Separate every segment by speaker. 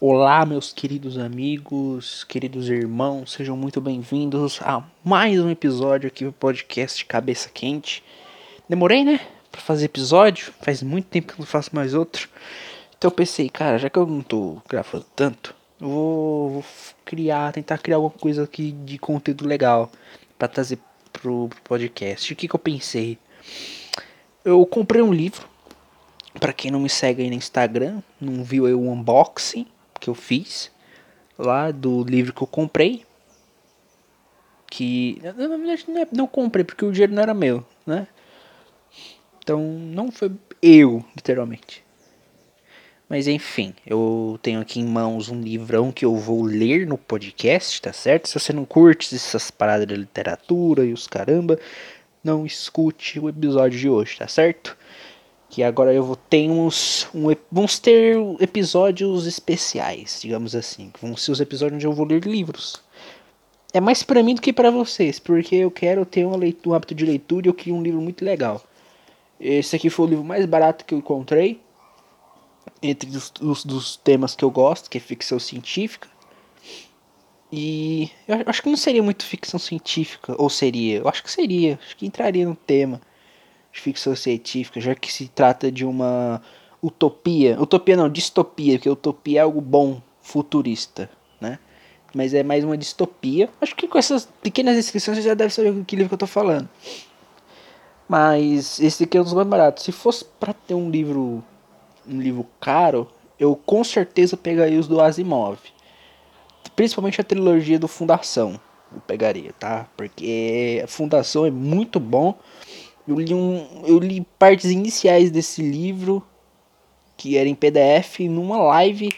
Speaker 1: Olá, meus queridos amigos, queridos irmãos, sejam muito bem-vindos a mais um episódio aqui do podcast Cabeça Quente. Demorei, né, pra fazer episódio, faz muito tempo que eu não faço mais outro. Então eu pensei, cara, já que eu não tô gravando tanto, eu vou, vou criar, tentar criar alguma coisa aqui de conteúdo legal para trazer pro, pro podcast. O que que eu pensei? Eu comprei um livro para quem não me segue aí no Instagram, não viu aí o unboxing que eu fiz lá do livro que eu comprei. Que na verdade não, é, não comprei porque o dinheiro não era meu, né? Então não foi eu, literalmente. Mas enfim, eu tenho aqui em mãos um livrão que eu vou ler no podcast, tá certo? Se você não curte essas paradas de literatura e os caramba, não escute o episódio de hoje, tá certo? Que agora eu vou ter uns, um, vamos ter episódios especiais, digamos assim. Vão ser os episódios onde eu vou ler livros. É mais para mim do que para vocês, porque eu quero ter uma leitura, um hábito de leitura e eu queria um livro muito legal. Esse aqui foi o livro mais barato que eu encontrei, entre os, os dos temas que eu gosto, que é ficção científica. E eu acho que não seria muito ficção científica, ou seria? Eu acho que seria, acho que entraria no tema de ficção científica, já que se trata de uma utopia. Utopia não, distopia, porque utopia é algo bom, futurista, né? Mas é mais uma distopia. Acho que com essas pequenas descrições você já deve saber que livro que eu tô falando. Mas esse aqui é um dos mais baratos. Se fosse para ter um livro um livro caro, eu com certeza pegaria os do Asimov. Principalmente a trilogia do Fundação. Eu pegaria, tá? Porque a Fundação é muito bom. Eu li, um, eu li partes iniciais desse livro, que era em PDF, numa live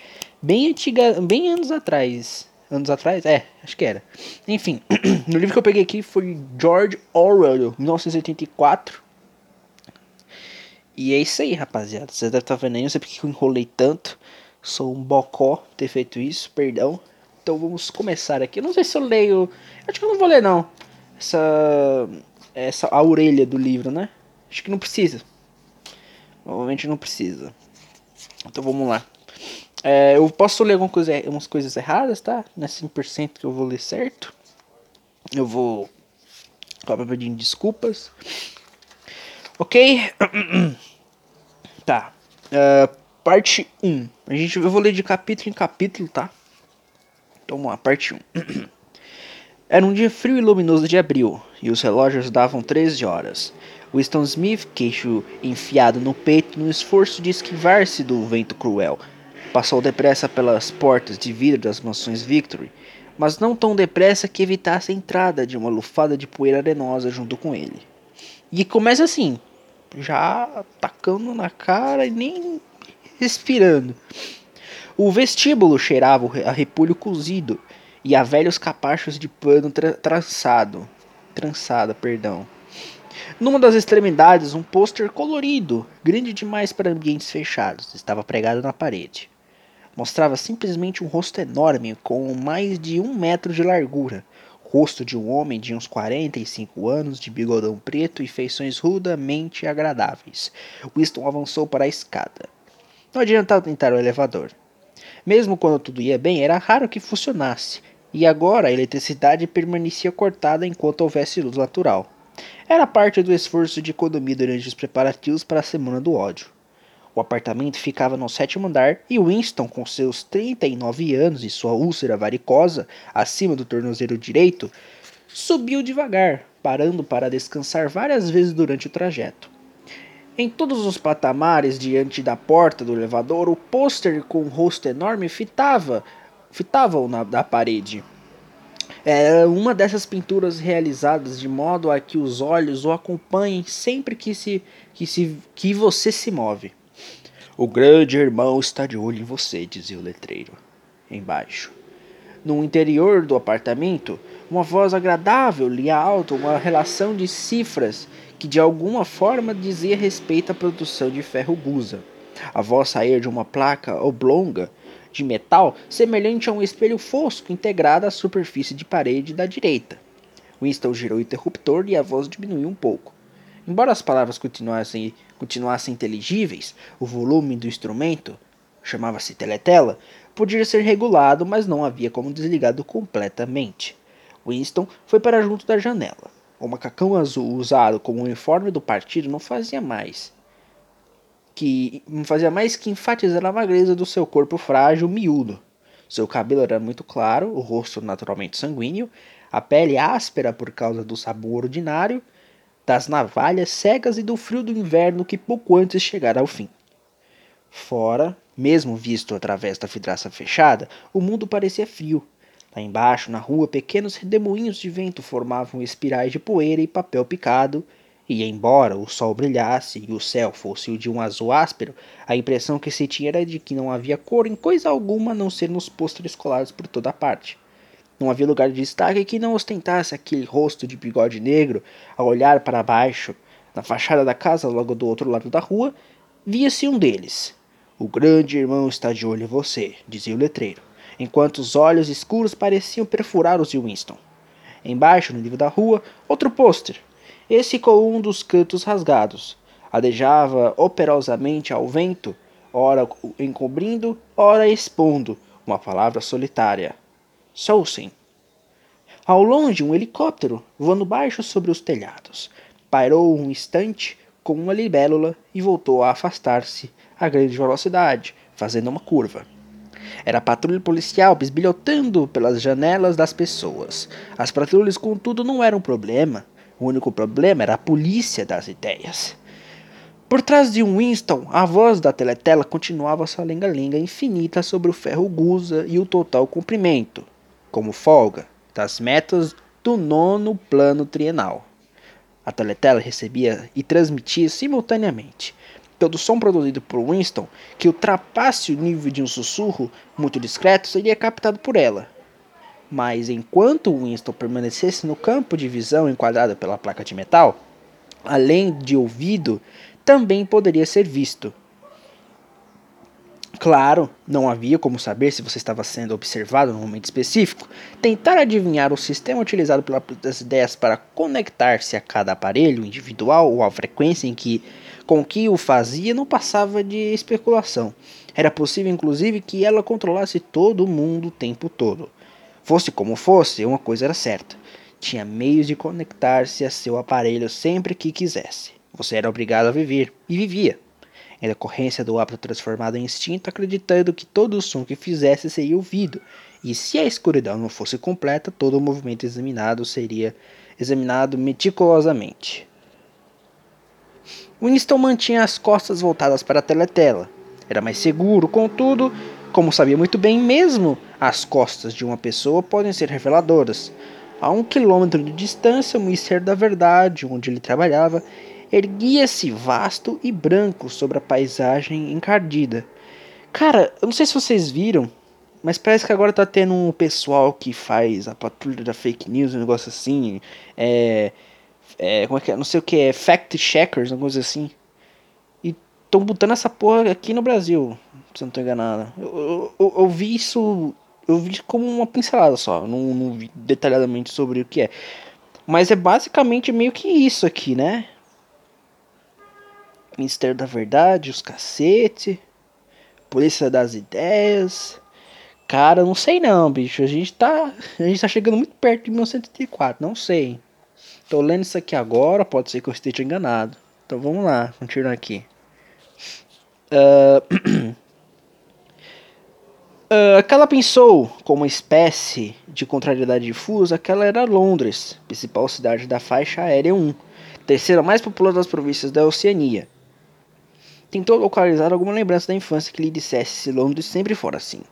Speaker 1: bem antiga, bem anos atrás. Anos atrás? É, acho que era. Enfim, no livro que eu peguei aqui foi George Orwell, 1984. E é isso aí, rapaziada. Você deve estar tá vendo aí, não sei porque eu enrolei tanto. Sou um bocó ter feito isso, perdão. Então vamos começar aqui. Eu não sei se eu leio. Acho que eu não vou ler, não. Essa essa a orelha do livro, né? Acho que não precisa. Provavelmente não precisa. Então vamos lá. É, eu posso ler alguma coisa, umas coisas erradas, tá? Não é 100% que eu vou ler certo. Eu vou acabar pedindo desculpas. Ok? tá. Uh, parte 1. A gente, eu vou ler de capítulo em capítulo, tá? Então vamos lá, parte 1. Era um dia frio e luminoso de abril, e os relógios davam 13 horas. Winston Smith, queixo enfiado no peito no esforço de esquivar-se do vento cruel, passou depressa pelas portas de vidro das mansões Victory, mas não tão depressa que evitasse a entrada de uma lufada de poeira arenosa junto com ele. E começa assim, já atacando na cara e nem respirando. O vestíbulo cheirava a repolho cozido e a velhos capachos de pano tra trançado, trançada, perdão. Numa das extremidades, um pôster colorido, grande demais para ambientes fechados, estava pregado na parede. Mostrava simplesmente um rosto enorme, com mais de um metro de largura. Rosto de um homem de uns 45 anos, de bigodão preto e feições rudamente agradáveis. Winston avançou para a escada. Não adiantava tentar o elevador. Mesmo quando tudo ia bem, era raro que funcionasse, e agora a eletricidade permanecia cortada enquanto houvesse luz natural. Era parte do esforço de economia durante os preparativos para a Semana do Ódio. O apartamento ficava no sétimo andar e Winston, com seus 39 anos e sua úlcera varicosa acima do tornozelo direito, subiu devagar, parando para descansar várias vezes durante o trajeto. Em todos os patamares diante da porta do elevador, o pôster com um rosto enorme fitava fitavam na da parede. É uma dessas pinturas realizadas de modo a que os olhos o acompanhem sempre que, se, que, se, que você se move. O grande irmão está de olho em você, dizia o letreiro, embaixo. No interior do apartamento, uma voz agradável lia alto uma relação de cifras que de alguma forma dizia respeito à produção de ferro busa. A voz saía de uma placa oblonga de metal semelhante a um espelho fosco integrado à superfície de parede da direita. Winston girou o interruptor e a voz diminuiu um pouco. Embora as palavras continuassem, continuassem inteligíveis, o volume do instrumento chamava-se teletela, podia ser regulado, mas não havia como desligado completamente. Winston foi para junto da janela. O macacão azul usado como uniforme do partido não fazia mais que não fazia mais que enfatizar a magreza do seu corpo frágil, miúdo. Seu cabelo era muito claro, o rosto naturalmente sanguíneo, a pele áspera por causa do sabor ordinário, das navalhas cegas e do frio do inverno que pouco antes chegara ao fim. Fora, mesmo visto através da vidraça fechada, o mundo parecia frio. Lá embaixo, na rua, pequenos redemoinhos de vento formavam espirais de poeira e papel picado, e embora o sol brilhasse e o céu fosse o de um azul áspero, a impressão que se tinha era de que não havia cor em coisa alguma a não ser nos pôsteres colados por toda parte. Não havia lugar de destaque que não ostentasse aquele rosto de bigode negro ao olhar para baixo. Na fachada da casa, logo do outro lado da rua, via-se um deles. O grande irmão está de olho em você, dizia o letreiro, enquanto os olhos escuros pareciam perfurar os de Winston. Embaixo, no nível da rua, outro pôster, esse com um dos cantos rasgados. Adejava operosamente ao vento, ora encobrindo, ora expondo, uma palavra solitária. Sousen. Ao longe, um helicóptero, voando baixo sobre os telhados. Pairou um instante com uma libélula e voltou a afastar-se a grande velocidade, fazendo uma curva. Era a patrulha policial bisbilhotando pelas janelas das pessoas. As patrulhas, contudo, não eram um problema. O único problema era a polícia das ideias. Por trás de Winston, a voz da teletela continuava sua lenga-lenga infinita sobre o ferro gusa e o total cumprimento, como folga, das metas do nono plano trienal. A teletela recebia e transmitia simultaneamente todo som produzido por Winston, que ultrapasse o nível de um sussurro muito discreto, seria captado por ela, mas enquanto Winston permanecesse no campo de visão enquadrado pela placa de metal, além de ouvido, também poderia ser visto. Claro, não havia como saber se você estava sendo observado no momento específico. Tentar adivinhar o sistema utilizado pelas ideias para conectar-se a cada aparelho individual ou a frequência em que com que o fazia não passava de especulação. Era possível, inclusive, que ela controlasse todo mundo o tempo todo. Fosse como fosse, uma coisa era certa: tinha meios de conectar-se a seu aparelho sempre que quisesse. Você era obrigado a viver, e vivia. Em decorrência do hábito transformado em instinto, acreditando que todo o som que fizesse seria ouvido, e se a escuridão não fosse completa, todo o movimento examinado seria examinado meticulosamente. Winston mantinha as costas voltadas para a teletela. Era mais seguro, contudo, como sabia muito bem, mesmo as costas de uma pessoa podem ser reveladoras. A um quilômetro de distância, o Ministério da Verdade, onde ele trabalhava, erguia-se vasto e branco sobre a paisagem encardida. Cara, eu não sei se vocês viram, mas parece que agora tá tendo um pessoal que faz a patrulha da fake news, um negócio assim. É. é como é que é? Não sei o que, é fact checkers, uma coisa assim. Estão botando essa porra aqui no Brasil se não tô enganado. Eu, eu, eu, vi isso. Eu vi como uma pincelada só. Não, não vi detalhadamente sobre o que é. Mas é basicamente meio que isso aqui, né? Ministério da Verdade, os cacete. Polícia das Ideias. Cara, não sei não, bicho. A gente tá. A gente tá chegando muito perto de 1984. Não sei. Tô lendo isso aqui agora. Pode ser que eu esteja enganado. Então vamos lá, continuar aqui. Uh, Uh, aquela pensou, como uma espécie de contrariedade difusa, que era Londres, principal cidade da faixa aérea 1, terceira mais populosa das províncias da Oceania. Tentou localizar alguma lembrança da infância que lhe dissesse se Londres sempre fora assim.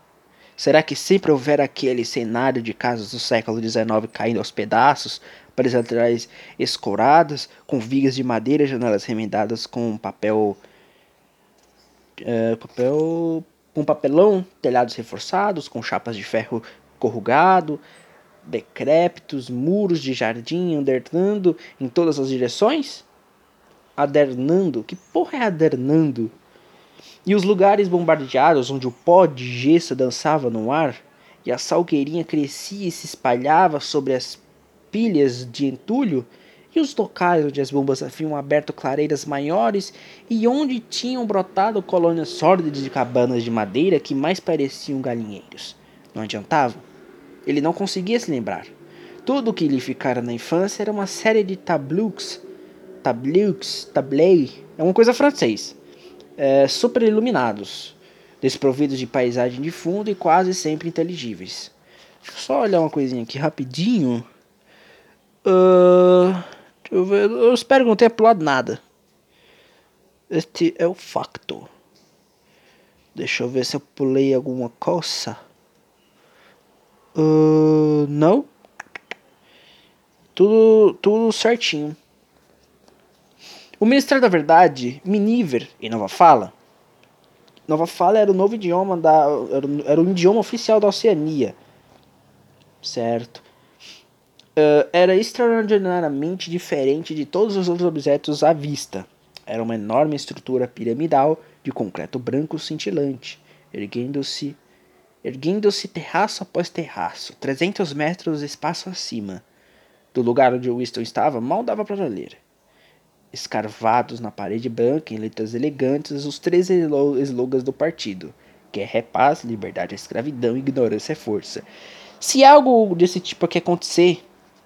Speaker 1: Será que sempre houvera aquele cenário de casas do século XIX caindo aos pedaços, paredes laterais escoradas, com vigas de madeira e janelas remendadas com papel. Uh, papel com papelão, telhados reforçados, com chapas de ferro corrugado, decrépitos, muros de jardim adernando em todas as direções? Adernando? Que porra é adernando? E os lugares bombardeados onde o pó de gesso dançava no ar e a salgueirinha crescia e se espalhava sobre as pilhas de entulho e os locais onde as bombas haviam aberto clareiras maiores e onde tinham brotado colônias sórdidas de cabanas de madeira que mais pareciam galinheiros. Não adiantava. Ele não conseguia se lembrar. Tudo o que lhe ficara na infância era uma série de tableaux, tableaux, tablei, é uma coisa francês, é, super iluminados, desprovidos de paisagem de fundo e quase sempre inteligíveis. Deixa eu só olhar uma coisinha aqui rapidinho. Uh, eu, ver, eu espero que não tenha pulado nada. Este é o facto. Deixa eu ver se eu pulei alguma coisa. Uh, não. Tudo, tudo certinho. O Ministério da Verdade, Miniver e Nova Fala. Nova Fala era o novo idioma da. Era, era o idioma oficial da Oceania. Certo. Uh, era extraordinariamente diferente de todos os outros objetos à vista. Era uma enorme estrutura piramidal de concreto branco cintilante, erguendo-se erguendo-se terraço após terraço, 300 metros de espaço acima. Do lugar onde Winston estava, mal dava para ler. Escarvados na parede branca, em letras elegantes, os três slogans do partido: Guerra é paz, liberdade é escravidão, ignorância é força. Se algo desse tipo aqui acontecer,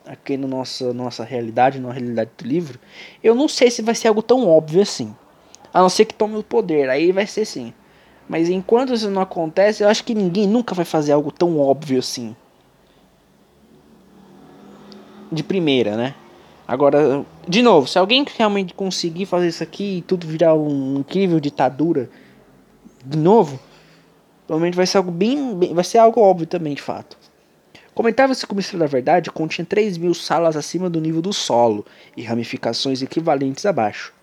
Speaker 1: aqui na no nossa, nossa realidade, na realidade do livro, eu não sei se vai ser algo tão óbvio assim. A não ser que tome o poder, aí vai ser sim. Mas enquanto isso não acontece, eu acho que ninguém nunca vai fazer algo tão óbvio assim. De primeira, né? Agora, de novo, se alguém realmente conseguir fazer isso aqui e tudo virar um incrível ditadura, de novo, provavelmente vai ser algo bem, bem vai ser algo óbvio também, de fato. Comentava-se que o Mistério da Verdade continha 3 mil salas acima do nível do solo e ramificações equivalentes abaixo.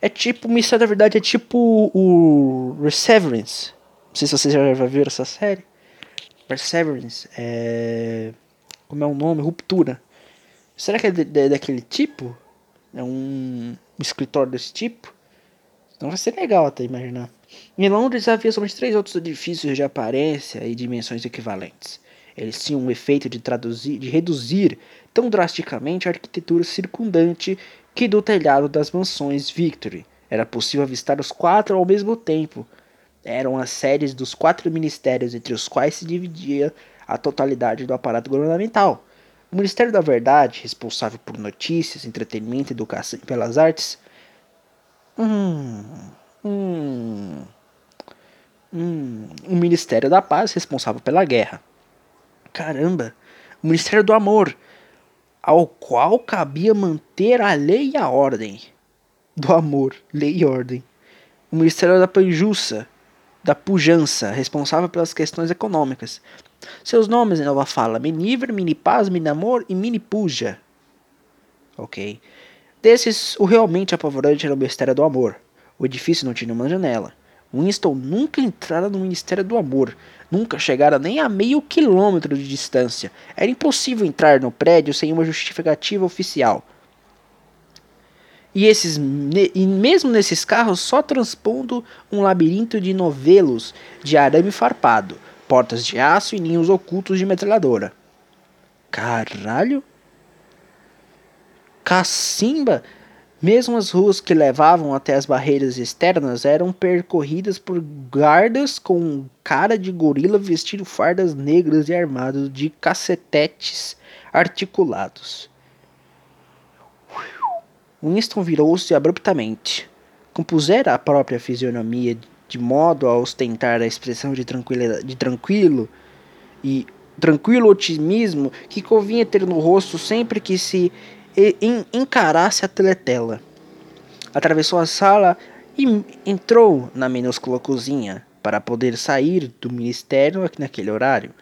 Speaker 1: É tipo, o Mistério da Verdade é tipo o Perseverance. Não sei se vocês já viram essa série. Perseverance é. Como é o nome? Ruptura. Será que é de, de, daquele tipo? É um, um escritório desse tipo? Então vai ser legal até imaginar. Em Londres havia somente três outros edifícios de aparência e dimensões equivalentes. Eles tinham um efeito de, traduzir, de reduzir tão drasticamente a arquitetura circundante que do telhado das mansões Victory era possível avistar os quatro ao mesmo tempo. Eram as sedes dos quatro ministérios entre os quais se dividia a totalidade do aparato governamental. O Ministério da Verdade, responsável por notícias, entretenimento, educação e belas artes. Hum, hum, hum, o Ministério da Paz, responsável pela guerra. Caramba! O Ministério do Amor, ao qual cabia manter a lei e a ordem. Do amor, lei e ordem. O Ministério da Panjuça, da Pujança, responsável pelas questões econômicas. Seus nomes em nova fala: Miniver, Minipaz, Minamor e Minipuja. Ok. Desses, o realmente apavorante era o Ministério do Amor. O edifício não tinha uma janela. Winston nunca entrara no Ministério do Amor, nunca chegara nem a meio quilômetro de distância. Era impossível entrar no prédio sem uma justificativa oficial. E, esses, e mesmo nesses carros, só transpondo um labirinto de novelos de arame farpado, portas de aço e ninhos ocultos de metralhadora. Caralho? Cacimba mesmo as ruas que levavam até as barreiras externas eram percorridas por guardas com cara de gorila vestindo fardas negras e armados de cacetetes articulados. Winston virou-se abruptamente. Compusera a própria fisionomia de modo a ostentar a expressão de, de tranquilo e tranquilo otimismo que convinha ter no rosto sempre que se e encarasse a teletela. Atravessou a sala e entrou na minúscula cozinha para poder sair do ministério naquele horário.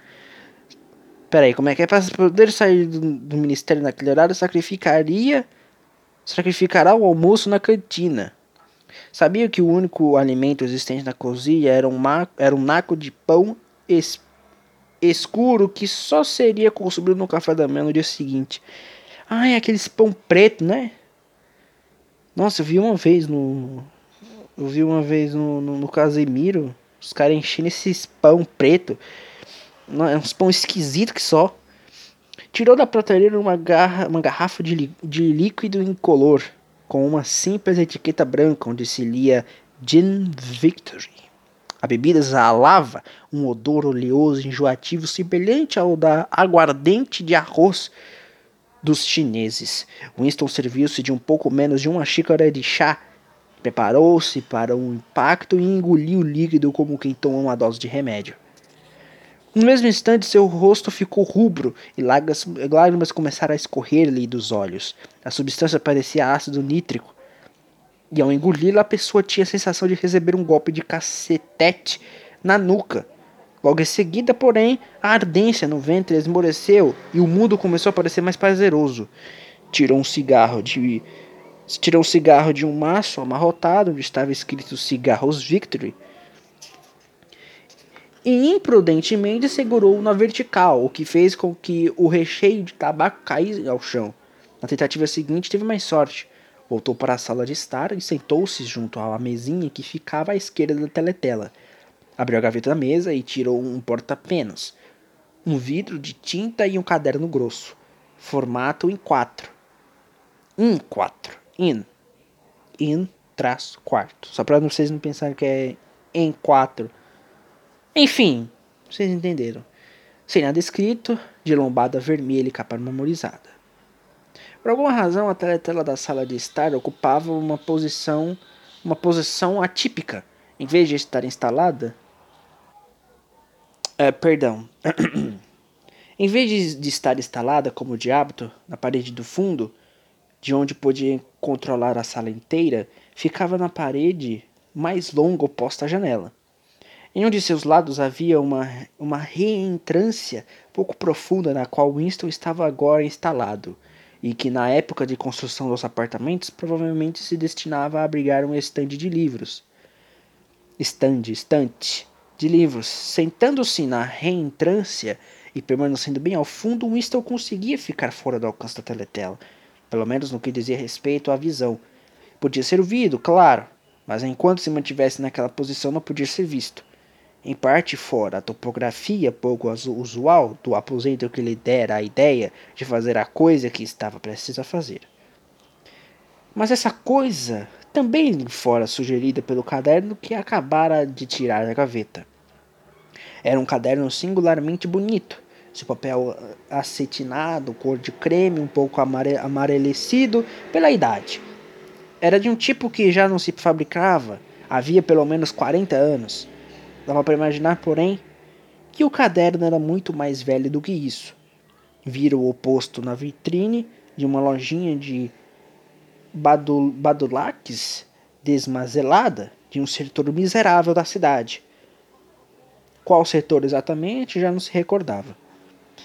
Speaker 1: Peraí, como é que é? Para poder sair do, do ministério naquele horário, sacrificaria. Sacrificará o almoço na cantina. Sabia que o único alimento existente na cozinha era um, era um naco de pão es, escuro que só seria consumido no café da manhã no dia seguinte. Ah, é aqueles pão preto, né? Nossa, eu vi uma vez no. Eu vi uma vez no, no, no Casemiro. Os caras enchendo esses pão preto. É uns pão esquisito que só. Tirou da prateleira uma, garra, uma garrafa de, de líquido incolor com uma simples etiqueta branca onde se lia Gin Victory. A bebida exalava um odor oleoso enjoativo semelhante ao da aguardente de arroz dos chineses. Winston serviu-se de um pouco menos de uma xícara de chá, preparou-se para um impacto e engoliu o líquido como quem toma uma dose de remédio. No mesmo instante, seu rosto ficou rubro e lágrimas começaram a escorrer-lhe dos olhos. A substância parecia ácido nítrico. E ao engoli-la, a pessoa tinha a sensação de receber um golpe de cacetete na nuca. Logo em seguida, porém, a ardência no ventre esmoreceu e o mundo começou a parecer mais prazeroso. Tirou um cigarro de tirou um cigarro de um maço amarrotado onde estava escrito Cigarros Victory e imprudentemente segurou na vertical, o que fez com que o recheio de tabaco caísse ao chão. Na tentativa seguinte, teve mais sorte. Voltou para a sala de estar e sentou-se junto à mesinha que ficava à esquerda da teletela. Abriu a gaveta da mesa e tirou um porta-penas, um vidro de tinta e um caderno grosso, formato em quatro. In quatro. In. In traço quarto. Só para vocês não pensarem que é em quatro enfim, vocês entenderam. Sem nada escrito, de lombada vermelha e capa memorizada. Por alguma razão, a teletela da sala de estar ocupava uma posição, uma posição atípica. Em vez de estar instalada, é, perdão. em vez de, de, estar instalada como de hábito na parede do fundo, de onde podia controlar a sala inteira, ficava na parede mais longa oposta à janela. Em um de seus lados havia uma, uma reentrância pouco profunda na qual Winston estava agora instalado, e que na época de construção dos apartamentos provavelmente se destinava a abrigar um estande de livros. Estande, estante de livros. Sentando-se na reentrância e permanecendo bem ao fundo, Winston conseguia ficar fora do alcance da teletela, pelo menos no que dizia respeito à visão. Podia ser ouvido, claro, mas enquanto se mantivesse naquela posição não podia ser visto em parte fora a topografia pouco usual do aposento que lhe dera a ideia de fazer a coisa que estava prestes a fazer. Mas essa coisa também fora sugerida pelo caderno que acabara de tirar da gaveta. Era um caderno singularmente bonito, seu papel acetinado, cor de creme, um pouco amare amarelecido pela idade. Era de um tipo que já não se fabricava havia pelo menos 40 anos Dava para imaginar, porém, que o caderno era muito mais velho do que isso. Vira o oposto na vitrine de uma lojinha de badul badulaques desmazelada de um setor miserável da cidade. Qual setor exatamente já não se recordava.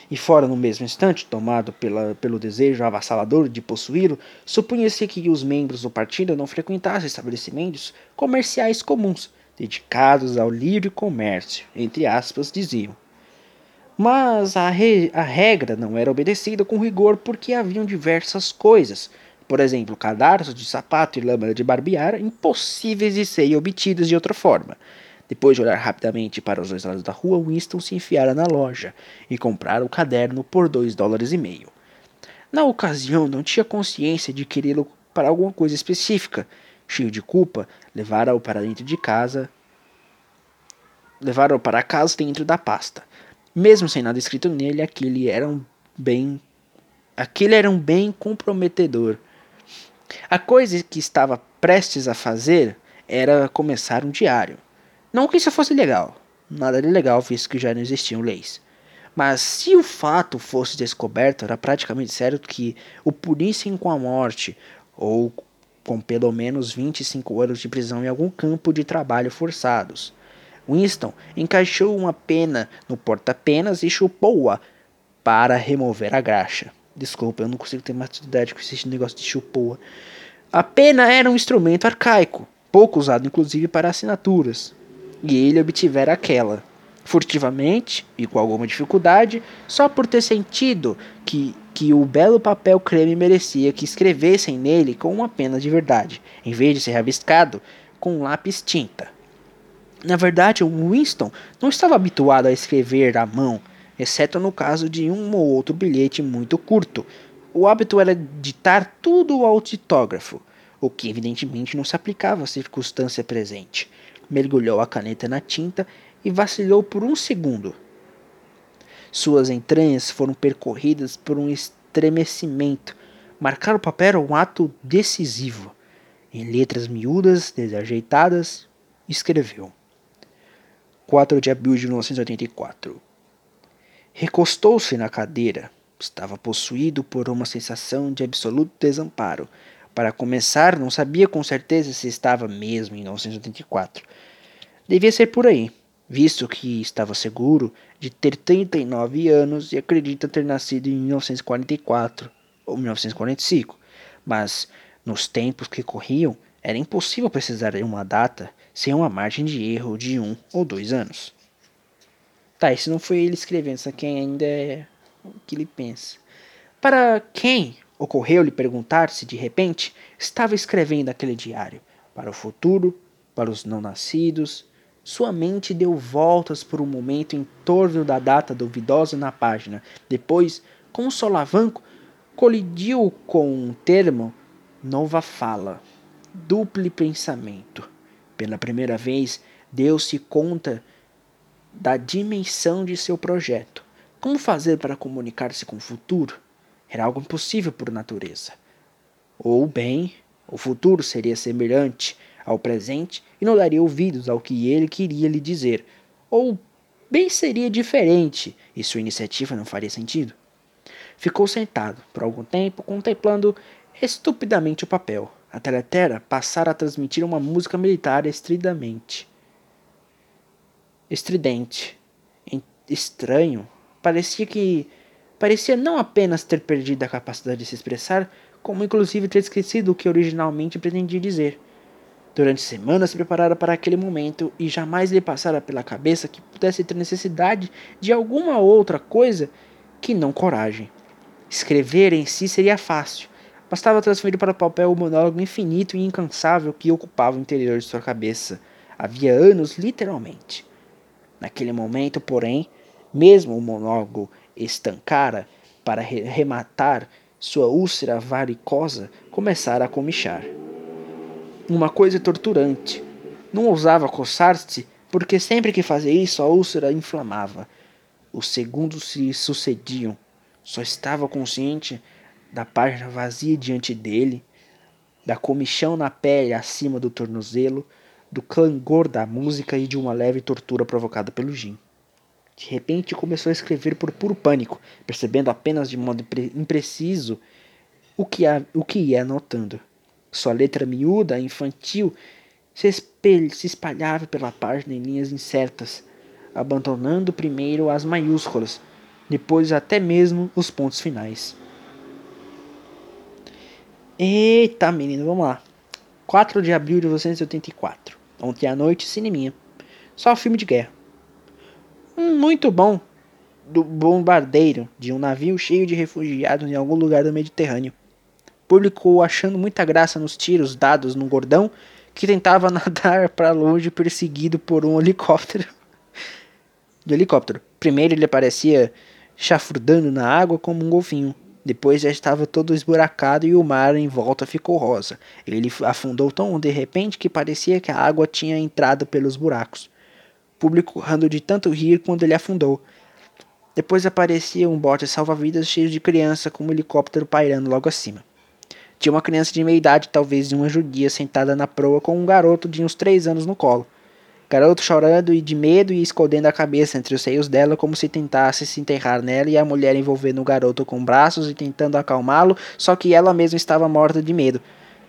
Speaker 1: E fora no mesmo instante, tomado pela, pelo desejo avassalador de possuí-lo, supunha-se que os membros do partido não frequentassem estabelecimentos comerciais comuns, dedicados ao livre comércio, entre aspas, diziam. Mas a, re a regra não era obedecida com rigor porque haviam diversas coisas, por exemplo, cadarços de sapato e lâmina de barbear, impossíveis de serem obtidas de outra forma. Depois de olhar rapidamente para os dois lados da rua, Winston se enfiara na loja e comprara o caderno por dois dólares e meio. Na ocasião, não tinha consciência de querê-lo para alguma coisa específica, cheio de culpa, levaram-o para dentro de casa, levaram-o para casa dentro da pasta. Mesmo sem nada escrito nele, aquele era um bem aquele era um bem comprometedor. A coisa que estava prestes a fazer era começar um diário. Não que isso fosse legal, nada de legal, visto que já não existiam leis. Mas se o fato fosse descoberto, era praticamente certo que o punissem com a morte ou com pelo menos 25 anos de prisão em algum campo de trabalho forçados. Winston encaixou uma pena no porta-penas e chupou-a para remover a graxa. Desculpa, eu não consigo ter maturidade com esse negócio de chupou-a. A pena era um instrumento arcaico, pouco usado inclusive para assinaturas, e ele obtivera aquela. Furtivamente e com alguma dificuldade, só por ter sentido que que o belo papel creme merecia que escrevessem nele com uma pena de verdade, em vez de ser rabiscado com um lápis tinta. Na verdade, o Winston não estava habituado a escrever à mão. Exceto no caso de um ou outro bilhete muito curto. O hábito era ditar tudo ao titógrafo, o que evidentemente não se aplicava à circunstância presente. Mergulhou a caneta na tinta e vacilou por um segundo. Suas entranhas foram percorridas por um estremecimento. Marcar o papel era um ato decisivo. Em letras miúdas, desajeitadas, escreveu: 4 de abril de 1984. Recostou-se na cadeira. Estava possuído por uma sensação de absoluto desamparo. Para começar, não sabia com certeza se estava mesmo em 1984. Devia ser por aí, visto que estava seguro de ter 39 anos e acredita ter nascido em 1944 ou 1945. Mas, nos tempos que corriam, era impossível precisar de uma data sem uma margem de erro de um ou dois anos. Tá, isso não foi ele escrevendo, isso aqui ainda é o que ele pensa. Para quem ocorreu-lhe perguntar se de repente estava escrevendo aquele diário? Para o futuro, para os não nascidos. Sua mente deu voltas por um momento em torno da data duvidosa na página. Depois, com um solavanco, colidiu com um termo nova fala, duplo pensamento. Pela primeira vez, deu-se conta da dimensão de seu projeto. Como fazer para comunicar-se com o futuro? Era algo impossível por natureza. Ou bem, o futuro seria semelhante ao presente e não daria ouvidos ao que ele queria lhe dizer. Ou bem seria diferente e sua iniciativa não faria sentido. Ficou sentado por algum tempo contemplando estupidamente o papel. A teletera passara a transmitir uma música militar estridamente. Estridente. Estranho. Parecia que. Parecia não apenas ter perdido a capacidade de se expressar, como inclusive ter esquecido o que originalmente pretendia dizer. Durante semanas se preparara para aquele momento e jamais lhe passara pela cabeça que pudesse ter necessidade de alguma outra coisa que não coragem. Escrever em si seria fácil, Bastava transferir para o papel o monólogo infinito e incansável que ocupava o interior de sua cabeça. Havia anos, literalmente. Naquele momento, porém, mesmo o monólogo estancara para rematar sua úlcera varicosa, começara a comichar. Uma coisa torturante. Não ousava coçar-se, porque sempre que fazia isso a úlcera inflamava. Os segundos se sucediam. Só estava consciente da página vazia diante dele, da comichão na pele acima do tornozelo, do clangor da música e de uma leve tortura provocada pelo gin. De repente começou a escrever por puro pânico, percebendo apenas de modo impreciso o que, a, o que ia anotando. Sua letra miúda, infantil, se, se espalhava pela página em linhas incertas, abandonando primeiro as maiúsculas, depois até mesmo os pontos finais. Eita, menino, vamos lá. 4 de abril de 1984. Ontem à noite, cineminha. Só filme de guerra. Um muito bom do bombardeiro de um navio cheio de refugiados em algum lugar do Mediterrâneo. Público achando muita graça nos tiros dados num gordão que tentava nadar para longe perseguido por um helicóptero. De helicóptero. Primeiro ele aparecia chafurdando na água como um golfinho. Depois já estava todo esburacado e o mar em volta ficou rosa. Ele afundou tão de repente que parecia que a água tinha entrado pelos buracos. O público rando de tanto rir quando ele afundou. Depois aparecia um bote salva-vidas cheio de criança com um helicóptero pairando logo acima. Tinha uma criança de meia idade, talvez de uma judia, sentada na proa com um garoto de uns três anos no colo. Garoto chorando e de medo e escondendo a cabeça entre os seios dela como se tentasse se enterrar nela e a mulher envolvendo o garoto com braços e tentando acalmá-lo, só que ela mesma estava morta de medo.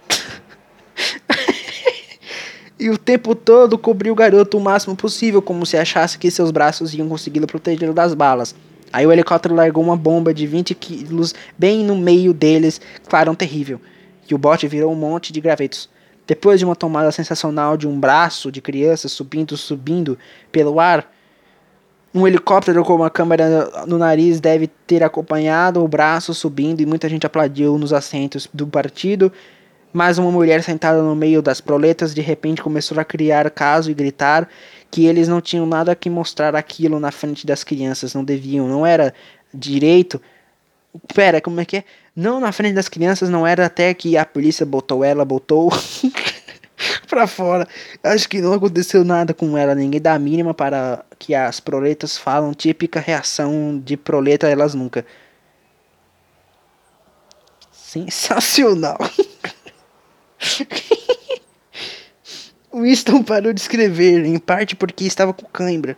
Speaker 1: e o tempo todo cobriu o garoto o máximo possível, como se achasse que seus braços iam consegui-lo protegê-lo das balas. Aí o helicóptero largou uma bomba de 20 quilos bem no meio deles, clarão terrível. E o bote virou um monte de gravetos. Depois de uma tomada sensacional de um braço de criança subindo, subindo pelo ar, um helicóptero com uma câmera no nariz deve ter acompanhado o braço subindo e muita gente aplaudiu nos assentos do partido Mas uma mulher sentada no meio das proletas de repente começou a criar caso e gritar que eles não tinham nada que mostrar aquilo na frente das crianças, não deviam, não era direito. Pera, como é que é? Não na frente das crianças, não era até que a polícia botou ela, botou pra fora. Acho que não aconteceu nada com ela, ninguém dá a mínima para que as proletas falam, típica reação de proleta, elas nunca. Sensacional. Winston parou de escrever, em parte porque estava com cãibra.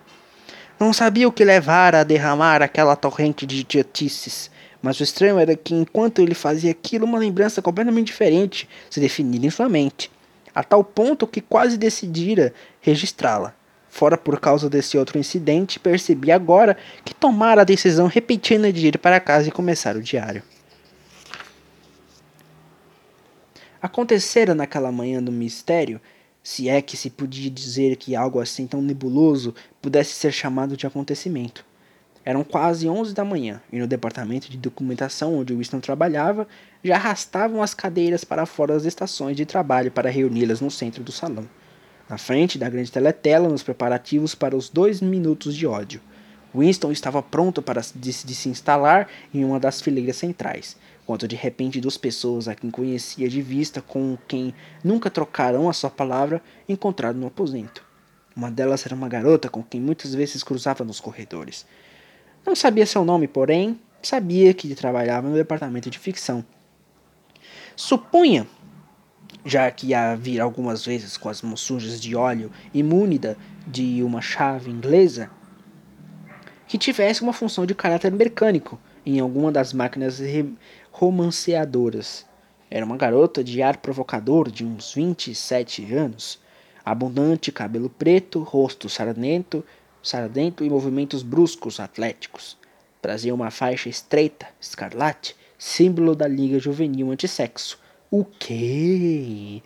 Speaker 1: Não sabia o que levara a derramar aquela torrente de idiotices. Mas o estranho era que enquanto ele fazia aquilo, uma lembrança completamente diferente se definira em sua mente, a tal ponto que quase decidira registrá-la. Fora por causa desse outro incidente, percebi agora que tomara a decisão repentina de ir para casa e começar o diário. Acontecera naquela manhã do mistério, se é que se podia dizer que algo assim tão nebuloso pudesse ser chamado de acontecimento. Eram quase onze da manhã, e no departamento de documentação onde Winston trabalhava, já arrastavam as cadeiras para fora das estações de trabalho para reuni-las no centro do salão. Na frente da grande teletela, nos preparativos para os dois minutos de ódio. Winston estava pronto para de, de se instalar em uma das fileiras centrais, quando de repente duas pessoas a quem conhecia de vista com quem nunca trocaram a sua palavra encontraram no aposento. Uma delas era uma garota com quem muitas vezes cruzava nos corredores. Não sabia seu nome, porém, sabia que trabalhava no departamento de ficção. Supunha, já que a vir algumas vezes com as mãos sujas de óleo e de uma chave inglesa, que tivesse uma função de caráter mecânico em alguma das máquinas romanceadoras. Era uma garota de ar provocador de uns 27 anos, abundante cabelo preto, rosto sardento, sardento e movimentos bruscos atléticos. Trazia uma faixa estreita, escarlate, símbolo da Liga Juvenil Antissexo. O quê?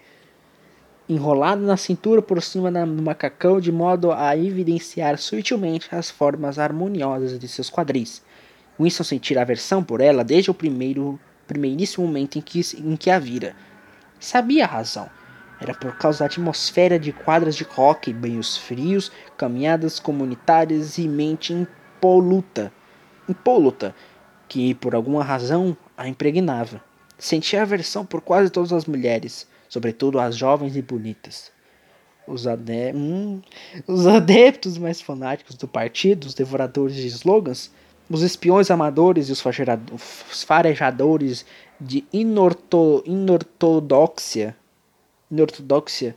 Speaker 1: Enrolado na cintura por cima do macacão de modo a evidenciar sutilmente as formas harmoniosas de seus quadris. Winston sentira aversão por ela desde o primeiro, primeiríssimo momento em que, em que a vira. Sabia a razão. Era por causa da atmosfera de quadras de rock, banhos frios, caminhadas comunitárias e mente impoluta, impoluta que por alguma razão a impregnava. Sentia aversão por quase todas as mulheres, sobretudo as jovens e bonitas. Os, ade hum, os adeptos mais fanáticos do partido, os devoradores de slogans, os espiões amadores e os farejadores de inorto, inortodoxia inortodoxia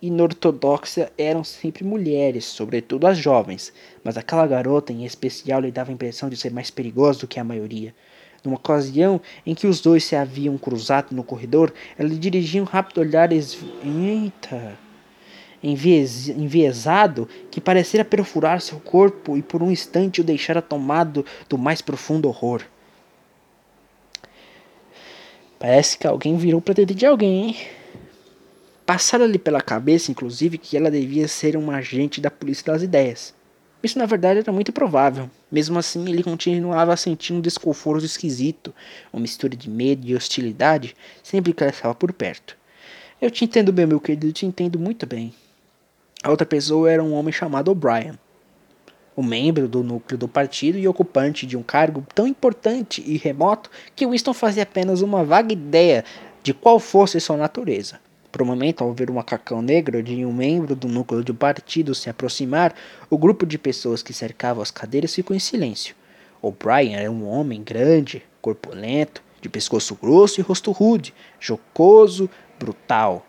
Speaker 1: inortodoxa eram sempre mulheres, sobretudo as jovens, mas aquela garota em especial lhe dava a impressão de ser mais perigosa do que a maioria. Numa ocasião em que os dois se haviam cruzado no corredor, ela lhe dirigia um rápido olhar es... Eita! Envies... enviesado que parecera perfurar seu corpo e por um instante o deixara tomado do mais profundo horror. Parece que alguém virou para dentro de alguém, hein? Passaram-lhe pela cabeça, inclusive, que ela devia ser uma agente da polícia das ideias. Isso na verdade era muito provável. Mesmo assim, ele continuava a sentir um desconforto esquisito, uma mistura de medo e hostilidade, sempre que ela estava por perto. Eu te entendo bem, meu querido, te entendo muito bem. A outra pessoa era um homem chamado O'Brien, um membro do núcleo do partido e ocupante de um cargo tão importante e remoto que Winston fazia apenas uma vaga ideia de qual fosse sua natureza. Por um momento, ao ver um macacão negro de um membro do núcleo do partido se aproximar, o grupo de pessoas que cercavam as cadeiras ficou em silêncio. O'Brien era um homem grande, corpulento, de pescoço grosso e rosto rude, jocoso, brutal.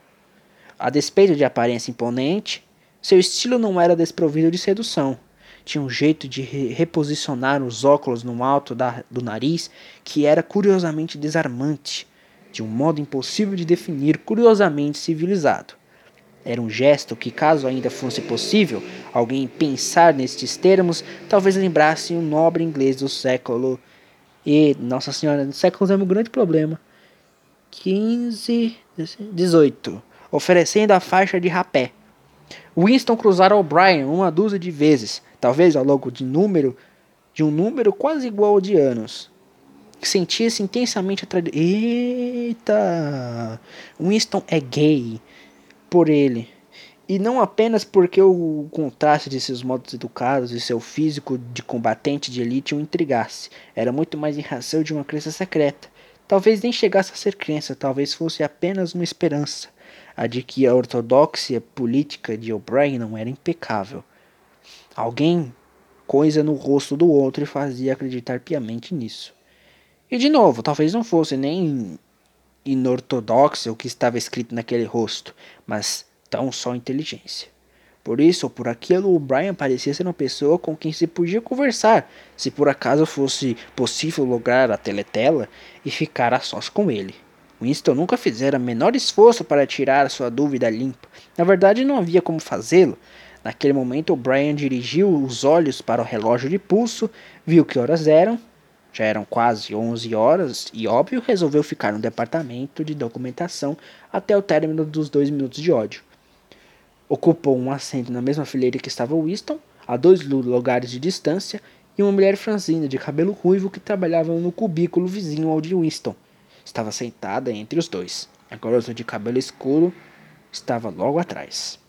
Speaker 1: A despeito de aparência imponente, seu estilo não era desprovido de sedução. Tinha um jeito de re reposicionar os óculos no alto da, do nariz que era curiosamente desarmante de um modo impossível de definir, curiosamente civilizado. Era um gesto que, caso ainda fosse possível alguém pensar nestes termos, talvez lembrasse um nobre inglês do século e, Nossa Senhora, séculos é um grande problema. 15, 18, oferecendo a faixa de rapé. Winston cruzara O'Brien uma dúzia de vezes, talvez ao longo de número de um número quase igual de anos. Sentia-se intensamente atraído. Eita! Winston é gay por ele. E não apenas porque o contraste de seus modos educados e seu físico de combatente de elite o intrigasse. Era muito mais em razão de uma crença secreta. Talvez nem chegasse a ser crença, talvez fosse apenas uma esperança. A de que a ortodoxia política de O'Brien não era impecável. Alguém coisa no rosto do outro e fazia acreditar piamente nisso. E de novo, talvez não fosse nem inortodoxo o que estava escrito naquele rosto, mas tão só inteligência. Por isso ou por aquilo, o Brian parecia ser uma pessoa com quem se podia conversar, se por acaso fosse possível lograr a teletela e ficar a sós com ele. Winston nunca fizera menor esforço para tirar sua dúvida limpa. Na verdade, não havia como fazê-lo. Naquele momento, o Brian dirigiu os olhos para o relógio de pulso, viu que horas eram já eram quase 11 horas e, óbvio, resolveu ficar no departamento de documentação até o término dos dois minutos de ódio. Ocupou um assento na mesma fileira que estava Winston, a dois lugares de distância, e uma mulher franzina de cabelo ruivo que trabalhava no cubículo vizinho ao de Winston. Estava sentada entre os dois. A garota de cabelo escuro estava logo atrás.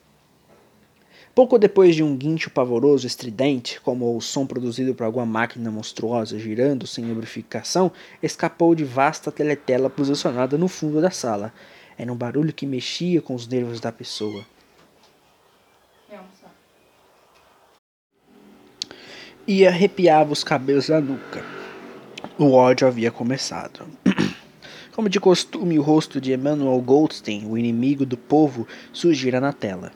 Speaker 1: Pouco depois de um guincho pavoroso estridente, como o som produzido por alguma máquina monstruosa girando sem lubrificação, escapou de vasta teletela posicionada no fundo da sala. Era um barulho que mexia com os nervos da pessoa. E arrepiava os cabelos da nuca. O ódio havia começado. Como de costume, o rosto de Emmanuel Goldstein, o inimigo do povo, surgira na tela.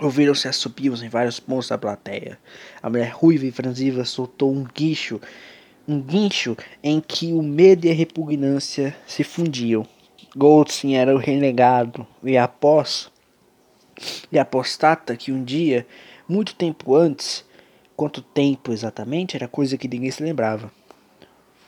Speaker 1: Ouviram-se assobios em vários pontos da plateia. A mulher ruiva e franziva soltou um guincho, um guincho em que o medo e a repugnância se fundiam. Goldstein era o renegado e após e apostata que um dia, muito tempo antes, quanto tempo exatamente, era coisa que ninguém se lembrava.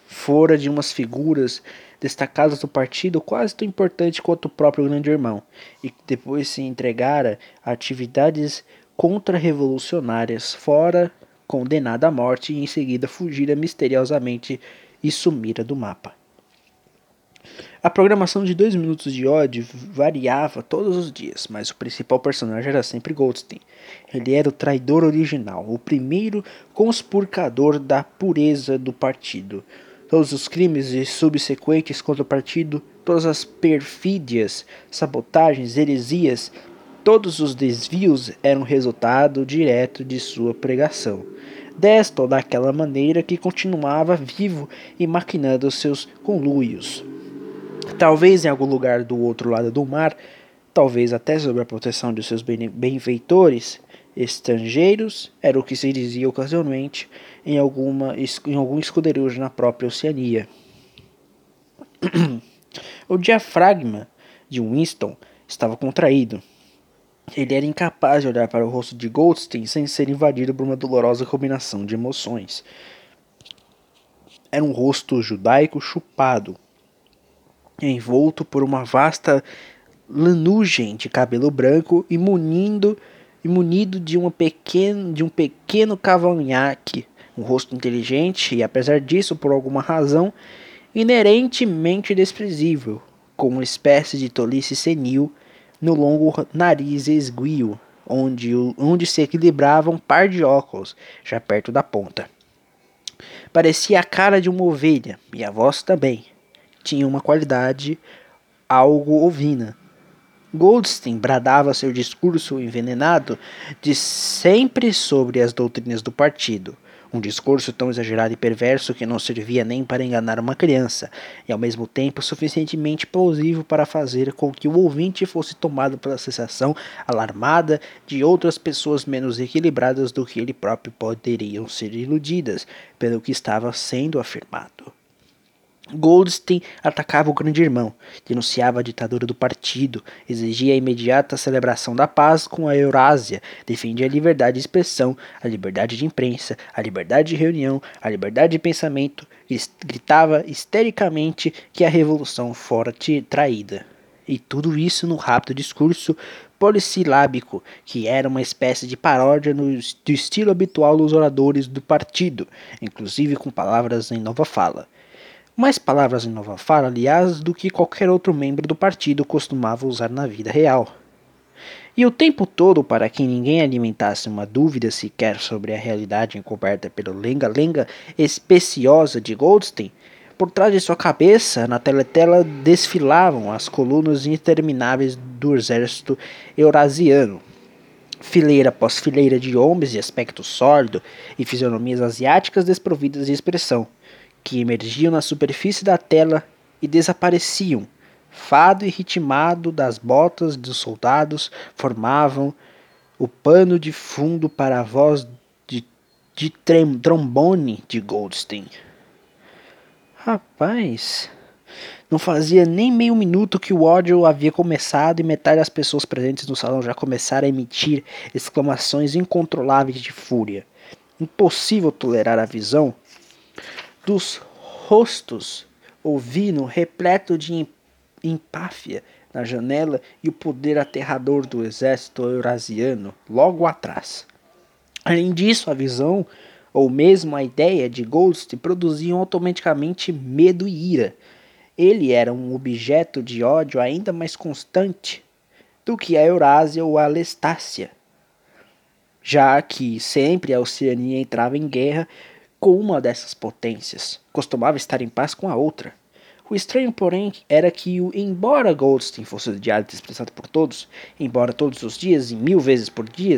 Speaker 1: Fora de umas figuras destacadas do partido quase tão importante quanto o próprio grande irmão, e depois se entregara a atividades contra-revolucionárias, fora condenada à morte e em seguida fugira misteriosamente e sumira do mapa. A programação de dois minutos de ódio variava todos os dias, mas o principal personagem era sempre Goldstein. Ele era o traidor original, o primeiro conspurcador da pureza do partido, todos os crimes e subsequentes contra o partido, todas as perfídias, sabotagens, heresias, todos os desvios eram resultado direto de sua pregação. Desta ou daquela maneira que continuava vivo e maquinando seus conluios. Talvez em algum lugar do outro lado do mar, talvez até sob a proteção de seus benfeitores, estrangeiros, era o que se dizia ocasionalmente em, alguma, em algum escuderijo na própria Oceania. o diafragma de Winston estava contraído. Ele era incapaz de olhar para o rosto de Goldstein sem ser invadido por uma dolorosa combinação de emoções. Era um rosto judaico chupado, envolto por uma vasta lanugem de cabelo branco e munindo e munido de, uma pequeno, de um pequeno cavanhaque, um rosto inteligente e, apesar disso, por alguma razão, inerentemente desprezível, com uma espécie de tolice senil no longo nariz esguio, onde, onde se equilibrava um par de óculos, já perto da ponta. Parecia a cara de uma ovelha, e a voz também. Tinha uma qualidade algo ovina, Goldstein bradava seu discurso envenenado de sempre sobre as doutrinas do partido. Um discurso tão exagerado e perverso que não servia nem para enganar uma criança, e ao mesmo tempo suficientemente plausível para fazer com que o ouvinte fosse tomado pela sensação alarmada de outras pessoas menos equilibradas do que ele próprio poderiam ser iludidas pelo que estava sendo afirmado. Goldstein atacava o grande irmão, denunciava a ditadura do partido, exigia a imediata celebração da paz com a Eurásia, defendia a liberdade de expressão, a liberdade de imprensa, a liberdade de reunião, a liberdade de pensamento, e gritava histericamente que a revolução fora traída. E tudo isso num rápido discurso polissilábico, que era uma espécie de paródia no, do estilo habitual dos oradores do partido, inclusive com palavras em nova fala. Mais palavras em nova fala, aliás, do que qualquer outro membro do partido costumava usar na vida real. E o tempo todo, para que ninguém alimentasse uma dúvida sequer sobre a realidade encoberta pelo lenga-lenga especiosa de Goldstein, por trás de sua cabeça, na teletela, desfilavam as colunas intermináveis do exército eurasiano. Fileira após fileira de homens de aspecto sórdido e fisionomias asiáticas desprovidas de expressão, que emergiam na superfície da tela e desapareciam. Fado e ritmado das botas dos soldados formavam o pano de fundo para a voz de, de trombone de Goldstein. Rapaz, não fazia nem meio minuto que o ódio havia começado e metade das pessoas presentes no salão já começaram a emitir exclamações incontroláveis de fúria. Impossível tolerar a visão dos rostos ouvindo repleto de empáfia na janela e o poder aterrador do exército eurasiano logo atrás. Além disso, a visão ou mesmo a ideia de Ghost produziam automaticamente medo e ira. Ele era um objeto de ódio ainda mais constante do que a Eurásia ou a Lestácia, já que sempre a Oceania entrava em guerra com uma dessas potências, costumava estar em paz com a outra. O estranho, porém, era que, embora Goldstein fosse odiado e desprezado por todos, embora todos os dias e mil vezes por dia,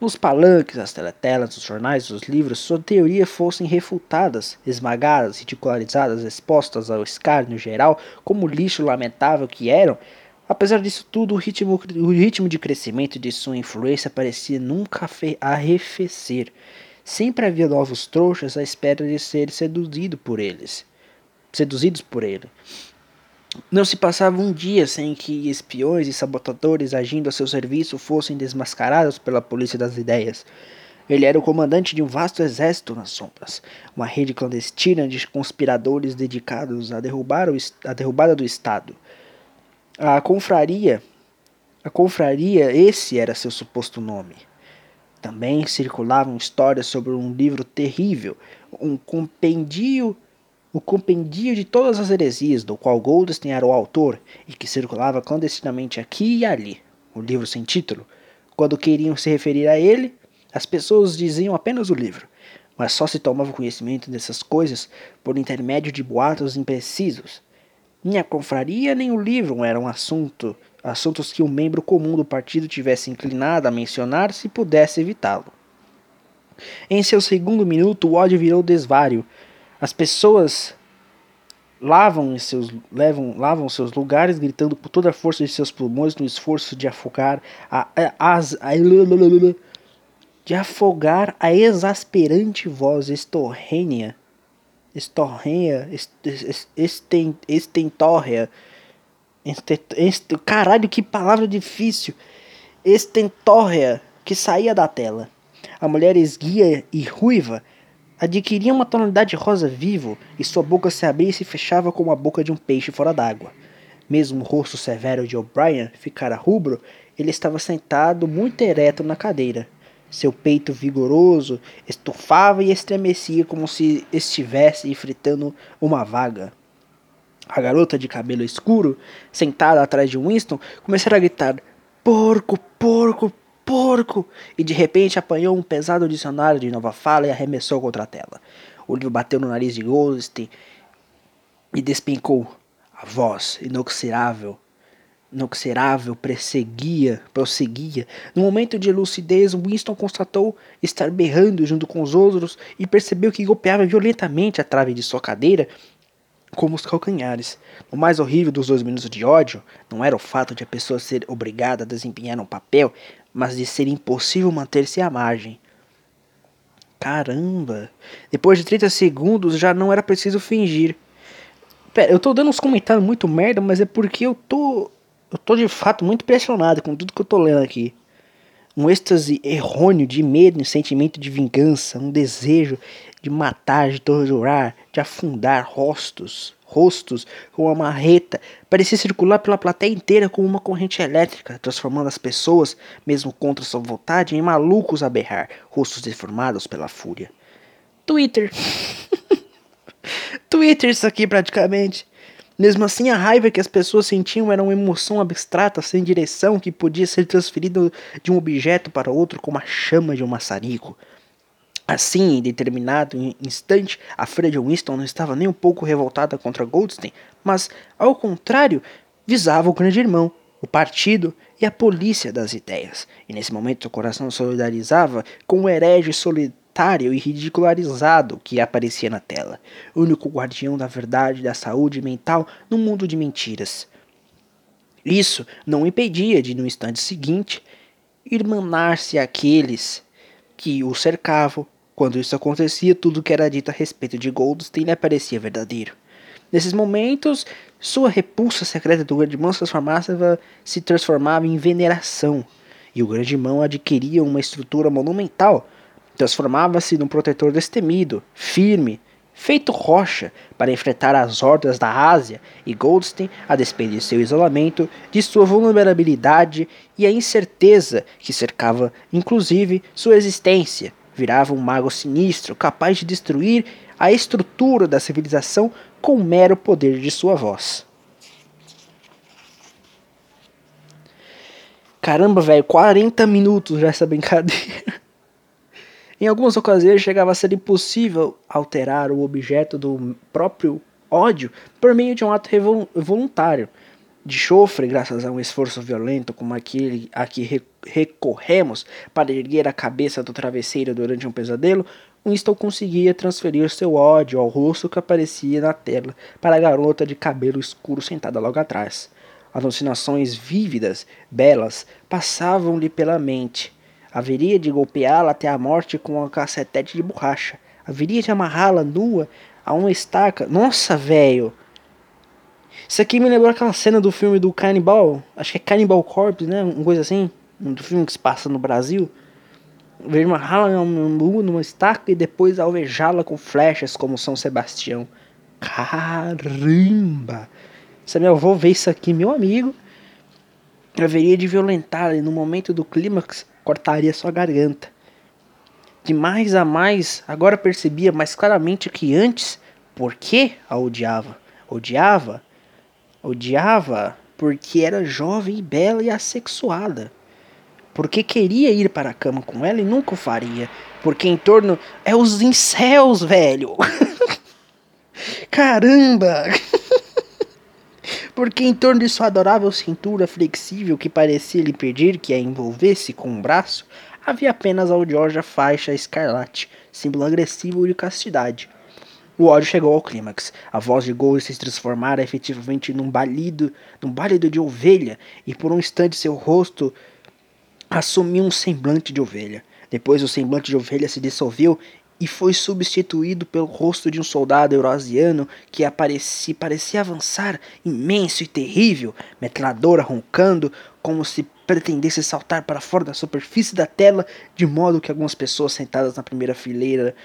Speaker 1: nos palanques, as teletelas, os jornais, os livros, sua teoria fossem refutadas, esmagadas, ridicularizadas, expostas ao escárnio geral como lixo lamentável que eram, apesar disso tudo, o ritmo, o ritmo de crescimento de sua influência parecia nunca arrefecer. Sempre havia novos trouxas à espera de ser seduzido por eles, seduzidos por ele. Não se passava um dia sem que espiões e sabotadores agindo a seu serviço fossem desmascarados pela polícia das ideias. Ele era o comandante de um vasto exército nas sombras, uma rede clandestina de conspiradores dedicados a derrubar o, a derrubada do Estado. A confraria, a confraria, esse era seu suposto nome. Também circulavam histórias sobre um livro terrível, um compendio o compendio de todas as heresias, do qual Goldstein era o autor e que circulava clandestinamente aqui e ali, o livro sem título. Quando queriam se referir a ele, as pessoas diziam apenas o livro, mas só se tomava conhecimento dessas coisas por intermédio de boatos imprecisos. Nem a confraria nem o livro eram assunto, assuntos que um membro comum do partido tivesse inclinado a mencionar se pudesse evitá-lo. Em seu segundo minuto, o ódio virou desvário, as pessoas lavam seus, levam, lavam seus lugares, gritando por toda a força de seus pulmões no esforço de afogar a, a, a, de afogar a exasperante voz estorrênia, estorrênia, caralho, que palavra difícil, estentorrea, que saía da tela. A mulher esguia e ruiva adquiria uma tonalidade rosa vivo e sua boca se abria e se fechava como a boca de um peixe fora d'água. Mesmo o rosto severo de O'Brien ficara rubro, ele estava sentado muito ereto na cadeira. Seu peito vigoroso estufava e estremecia como se estivesse enfrentando uma vaga. A garota de cabelo escuro, sentada atrás de Winston, começara a gritar: Porco, porco, porco! E de repente apanhou um pesado dicionário de nova fala e arremessou contra a tela. O livro bateu no nariz de Goldstein e despencou. A voz inoxidável, inoxidável prosseguia, prosseguia. No momento de lucidez, Winston constatou estar berrando junto com os outros e percebeu que golpeava violentamente a trave de sua cadeira como os calcanhares. O mais horrível dos dois minutos de ódio não era o fato de a pessoa ser obrigada a desempenhar um papel, mas de ser impossível manter-se à margem. Caramba! Depois de 30 segundos já não era preciso fingir. Pera, eu tô dando uns comentários muito merda, mas é porque eu tô. Eu tô de fato muito pressionado com tudo que eu tô lendo aqui. Um êxtase errôneo de medo e sentimento de vingança, um desejo de matar, de torturar, de afundar rostos, rostos com uma marreta, parecia circular pela plateia inteira como uma corrente elétrica, transformando as pessoas, mesmo contra sua vontade, em malucos a berrar, rostos deformados pela fúria. Twitter. Twitter isso aqui praticamente. Mesmo assim, a raiva que as pessoas sentiam era uma emoção abstrata, sem direção, que podia ser transferida de um objeto para outro como a chama de um maçarico. Assim, em determinado instante, a Fred Winston não estava nem um pouco revoltada contra Goldstein, mas, ao contrário, visava o grande irmão, o partido e a polícia das ideias. E nesse momento seu coração solidarizava com o herege solitário e ridicularizado que aparecia na tela, o único guardião da verdade e da saúde mental num mundo de mentiras. Isso não o impedia de, no instante seguinte, irmanar-se àqueles que o cercavam quando isso acontecia, tudo que era dito a respeito de Goldstein lhe parecia verdadeiro. Nesses momentos, sua repulsa secreta do grande irmão se transformava, se transformava em veneração, e o grande irmão adquiria uma estrutura monumental. Transformava-se num protetor destemido, firme, feito rocha para enfrentar as hordas da Ásia, e Goldstein, a despeito de seu isolamento, de sua vulnerabilidade e a incerteza que cercava, inclusive, sua existência, virava um mago sinistro capaz de destruir a estrutura da civilização com o mero poder de sua voz. Caramba, velho, 40 minutos já essa brincadeira. em algumas ocasiões chegava a ser impossível alterar o objeto do próprio ódio por meio de um ato voluntário de chofre, graças a um esforço violento como aquele a que recorremos para erguer a cabeça do travesseiro durante um pesadelo, Winston conseguia transferir seu ódio ao rosto que aparecia na tela para a garota de cabelo escuro sentada logo atrás. Alucinações vívidas, belas, passavam-lhe pela mente. Haveria de golpeá-la até a morte com uma cacetete de borracha. Haveria de amarrá-la nua a uma estaca. Nossa, velho! Isso aqui me lembrou aquela cena do filme do Cannibal, acho que é Cannibal Corpse, né? Uma coisa assim, um filme que se passa no Brasil. Ver uma rala numa estaca e depois alvejá-la com flechas como São Sebastião. Caramba! Se meu avô ver isso aqui, meu amigo, haveria de violentar e no momento do clímax cortaria sua garganta. De mais a mais, agora percebia mais claramente que antes, por que a odiava? Odiava Odiava porque era jovem, bela e assexuada. Porque queria ir para a cama com ela e nunca o faria. Porque em torno. É os incels, velho! Caramba! porque em torno de sua adorável cintura flexível que parecia lhe pedir que a envolvesse com um braço, havia apenas a odiosa faixa escarlate, símbolo agressivo de castidade. O ódio chegou ao clímax. A voz de Gol se transformara efetivamente num balido, num balido de ovelha, e por um instante seu rosto assumiu um semblante de ovelha. Depois o semblante de ovelha se dissolveu e foi substituído pelo rosto de um soldado eurasiano que aparecia, parecia avançar, imenso e terrível, metralhadora roncando, como se pretendesse saltar para fora da superfície da tela, de modo que algumas pessoas sentadas na primeira fileira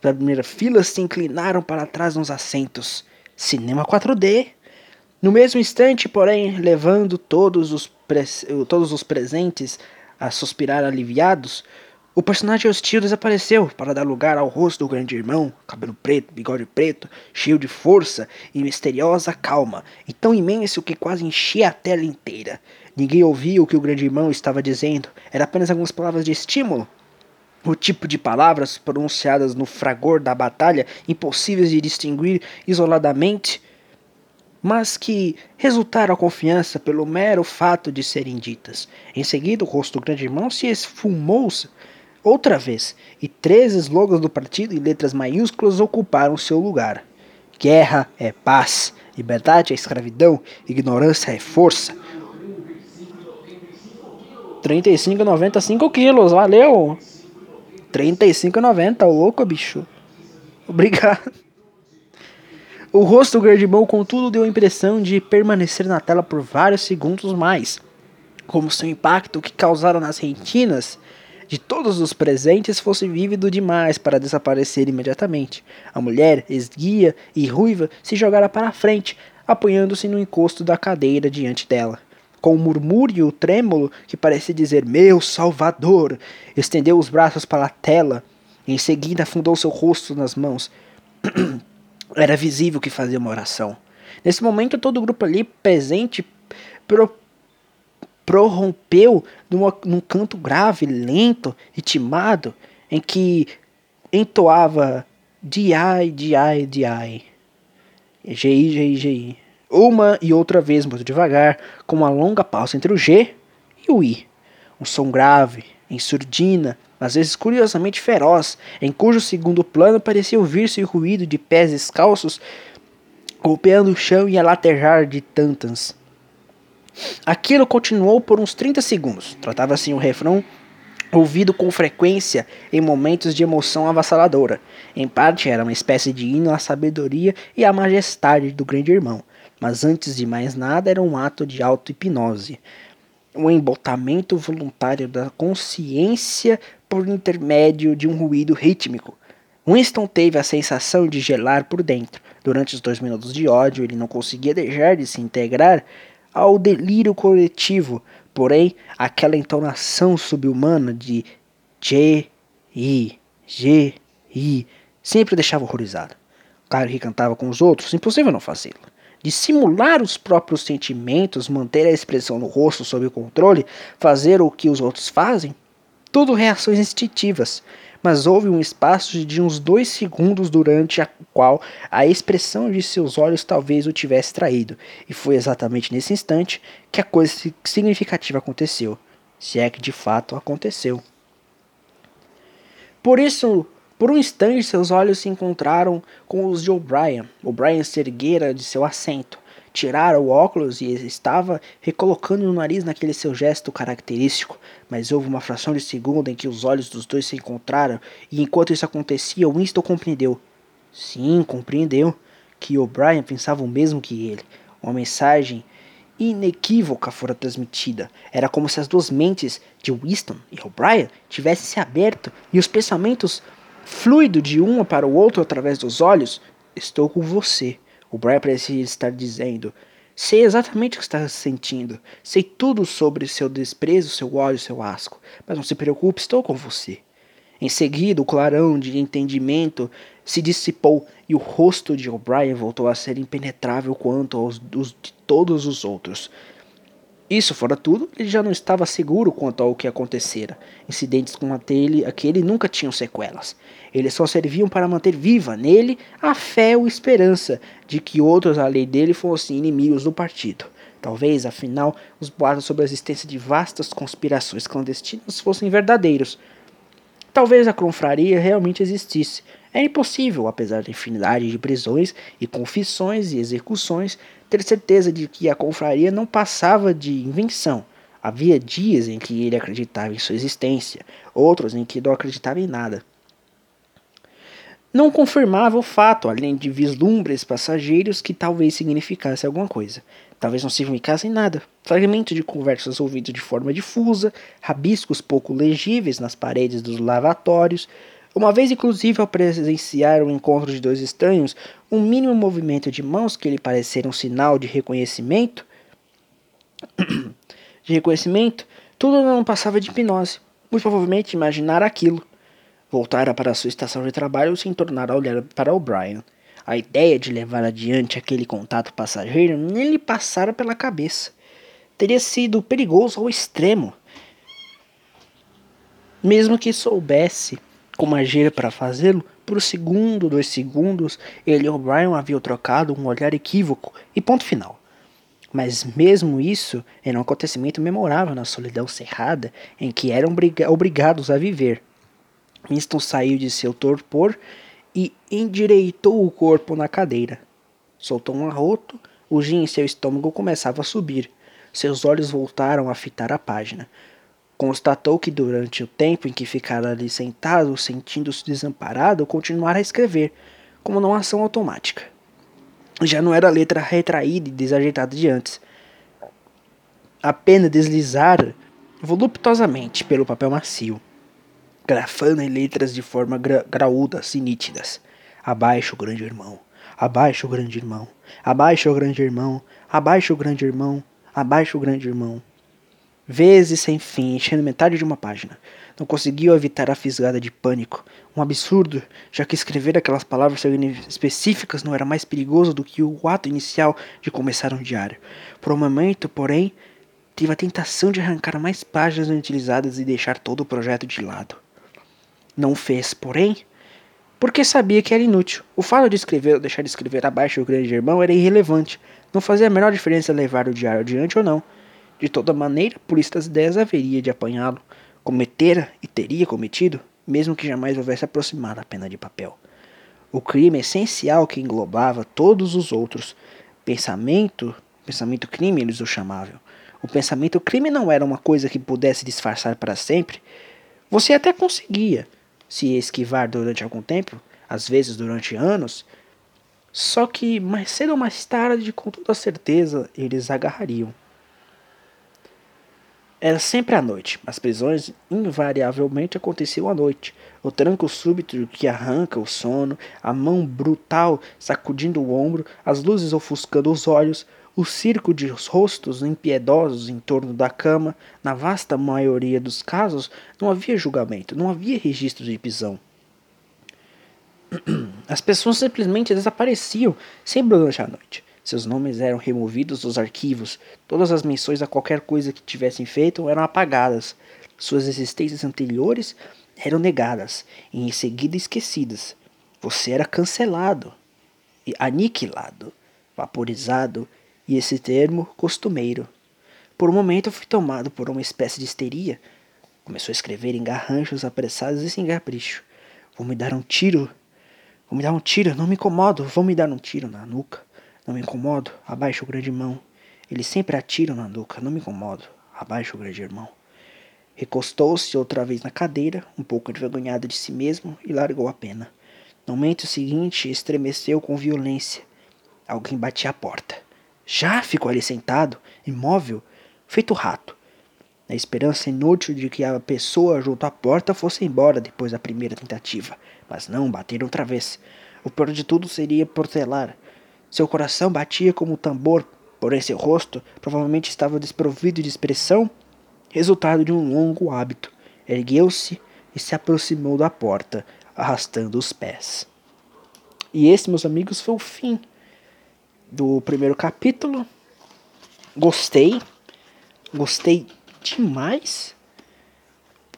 Speaker 1: da primeira fila se inclinaram para trás nos assentos. Cinema 4D. No mesmo instante, porém, levando todos os, todos os presentes a suspirar aliviados, o personagem hostil desapareceu para dar lugar ao rosto do grande irmão, cabelo preto, bigode preto, cheio de força e misteriosa calma, e tão imenso que quase enchia a tela inteira. Ninguém ouvia o que o grande irmão estava dizendo, era apenas algumas palavras de estímulo, o tipo de palavras pronunciadas no fragor da batalha, impossíveis de distinguir isoladamente, mas que resultaram a confiança pelo mero fato de serem ditas. Em seguida, o rosto do grande irmão se esfumou outra vez, e três slogans do partido em letras maiúsculas ocuparam seu lugar. Guerra é paz, liberdade é escravidão, ignorância é força. 35,95 quilos, valeu! 35,90, louco, bicho. Obrigado. O rosto do Gerdimão, contudo, deu a impressão de permanecer na tela por vários segundos mais, como se o impacto que causara nas retinas de todos os presentes fosse vívido demais para desaparecer imediatamente. A mulher, esguia e ruiva, se jogara para a frente, apoiando-se no encosto da cadeira diante dela com um murmúrio trêmulo que parecia dizer Meu Salvador, estendeu os braços para a tela. Em seguida, afundou seu rosto nas mãos. Era visível que fazia uma oração. Nesse momento, todo o grupo ali presente pro, prorrompeu numa, num canto grave, lento, ritmado, em que entoava Di, Di, Di. GI, GI, GI. Uma e outra vez, muito devagar, com uma longa pausa entre o G e o I. Um som grave, em surdina, às vezes curiosamente feroz, em cujo segundo plano parecia ouvir-se o ruído de pés descalços golpeando o chão e a latejar de tantans. Aquilo continuou por uns 30 segundos. Tratava-se um refrão ouvido com frequência em momentos de emoção avassaladora. Em parte era uma espécie de hino à sabedoria e à majestade do grande irmão, mas antes de mais nada era um ato de auto-hipnose. Um embotamento voluntário da consciência por intermédio de um ruído rítmico. Winston teve a sensação de gelar por dentro. Durante os dois minutos de ódio, ele não conseguia deixar de se integrar ao delírio coletivo, porém, aquela entonação subhumana de G, I, G, I, sempre deixava horrorizado. Claro que cantava com os outros, impossível não fazê-lo. Dissimular os próprios sentimentos, manter a expressão no rosto sob controle, fazer o que os outros fazem, tudo reações instintivas mas houve um espaço de uns dois segundos durante a qual a expressão de seus olhos talvez o tivesse traído, e foi exatamente nesse instante que a coisa significativa aconteceu, se é que de fato aconteceu. Por isso, por um instante, seus olhos se encontraram com os de O'Brien. O'Brien se erguera de seu assento, tirara o óculos e estava recolocando o nariz naquele seu gesto característico, mas houve uma fração de segundo em que os olhos dos dois se encontraram, e enquanto isso acontecia, Winston compreendeu. Sim, compreendeu que O'Brien pensava o mesmo que ele. Uma mensagem inequívoca fora transmitida. Era como se as duas mentes de Winston e O'Brien tivessem se aberto e os pensamentos fluido de um para o outro através dos olhos. Estou com você. O Brian parecia estar dizendo: Sei exatamente o que está sentindo. Sei tudo sobre seu desprezo, seu ódio, seu asco. Mas não se preocupe, estou com você. Em seguida, o clarão de entendimento se dissipou e o rosto de O'Brien voltou a ser impenetrável quanto aos de todos os outros. Isso fora tudo, ele já não estava seguro quanto ao que acontecera. Incidentes como aquele, aquele nunca tinham sequelas. Eles só serviam para manter viva nele a fé ou esperança de que outros além dele fossem inimigos do partido. Talvez, afinal, os boatos sobre a existência de vastas conspirações clandestinas fossem verdadeiros. Talvez a confraria realmente existisse. É impossível, apesar da infinidade de prisões e confissões e execuções, ter certeza de que a confraria não passava de invenção. Havia dias em que ele acreditava em sua existência, outros em que não acreditava em nada. Não confirmava o fato, além de vislumbres passageiros que talvez significasse alguma coisa. Talvez não significasse nada. Fragmentos de conversas ouvidos de forma difusa, rabiscos pouco legíveis nas paredes dos lavatórios, uma vez, inclusive, ao presenciar o encontro de dois estranhos, um mínimo movimento de mãos que lhe parecera um sinal de reconhecimento, de reconhecimento, tudo não passava de hipnose. Muito provavelmente imaginar aquilo. Voltara para sua estação de trabalho sem tornar a olhar para O'Brien. A ideia de levar adiante aquele contato passageiro nem lhe passara pela cabeça. Teria sido perigoso ao extremo. Mesmo que soubesse como agir para fazê-lo, por um segundo, dois segundos, ele e O'Brien haviam trocado um olhar equívoco e ponto final. Mas mesmo isso era um acontecimento memorável na solidão cerrada em que eram obrigados a viver. Winston saiu de seu torpor e endireitou o corpo na cadeira. Soltou um arroto, o gin em seu estômago começava a subir. Seus olhos voltaram a fitar a página. Constatou que durante o tempo em que ficara ali sentado, sentindo-se desamparado, continuara a escrever, como numa ação automática. Já não era a letra retraída e desajeitada de antes. Apenas deslizara voluptuosamente pelo papel macio, grafando em letras de forma gra graúdas e nítidas. Abaixo, grande irmão. Abaixo, grande irmão. Abaixo, grande irmão. Abaixo, grande irmão. Abaixo, grande irmão vezes sem fim, enchendo metade de uma página. Não conseguiu evitar a fisgada de pânico. Um absurdo, já que escrever aquelas palavras específicas não era mais perigoso do que o ato inicial de começar um diário. Por um momento, porém, tive a tentação de arrancar mais páginas inutilizadas e deixar todo o projeto de lado. Não fez, porém, porque sabia que era inútil. O fato de escrever ou deixar de escrever abaixo do grande irmão era irrelevante. Não fazia a menor diferença levar o diário adiante ou não. De toda maneira, por estas ideias haveria de apanhá-lo. Cometera e teria cometido, mesmo que jamais houvesse aproximado a pena de papel. O crime essencial que englobava todos os outros. Pensamento, pensamento crime eles o chamavam. O pensamento crime não era uma coisa que pudesse disfarçar para sempre. Você até conseguia se esquivar durante algum tempo, às vezes durante anos, só que mais cedo ou mais tarde, com toda certeza, eles agarrariam. Era sempre à noite. As prisões invariavelmente aconteciam à noite. O tranco súbito que arranca o sono, a mão brutal sacudindo o ombro, as luzes ofuscando os olhos, o circo de rostos impiedosos em torno da cama, na vasta maioria dos casos, não havia julgamento, não havia registro de prisão. As pessoas simplesmente desapareciam sempre durante a noite. Seus nomes eram removidos dos arquivos, todas as menções a qualquer coisa que tivessem feito eram apagadas. Suas existências anteriores eram negadas e em seguida esquecidas. Você era cancelado, aniquilado, vaporizado e esse termo costumeiro. Por um momento fui tomado por uma espécie de histeria. Começou a escrever em garranchos apressados e sem capricho. Vou me dar um tiro. Vou me dar um tiro, não me incomodo. Vou me dar um tiro na nuca. Não me incomodo. Abaixo o grande mão. Eles sempre atiram na nuca. Não me incomodo. Abaixo o grande irmão. Recostou-se outra vez na cadeira, um pouco envergonhado de si mesmo, e largou a pena. No momento seguinte, estremeceu com violência. Alguém batia à porta. Já ficou ali sentado, imóvel, feito rato, na esperança inútil de que a pessoa junto à porta fosse embora depois da primeira tentativa. Mas não, bateram outra vez. O pior de tudo seria portelar. Seu coração batia como um tambor, porém seu rosto provavelmente estava desprovido de expressão, resultado de um longo hábito. Ergueu-se e se aproximou da porta, arrastando os pés. E esse, meus amigos, foi o fim do primeiro capítulo. Gostei. Gostei demais.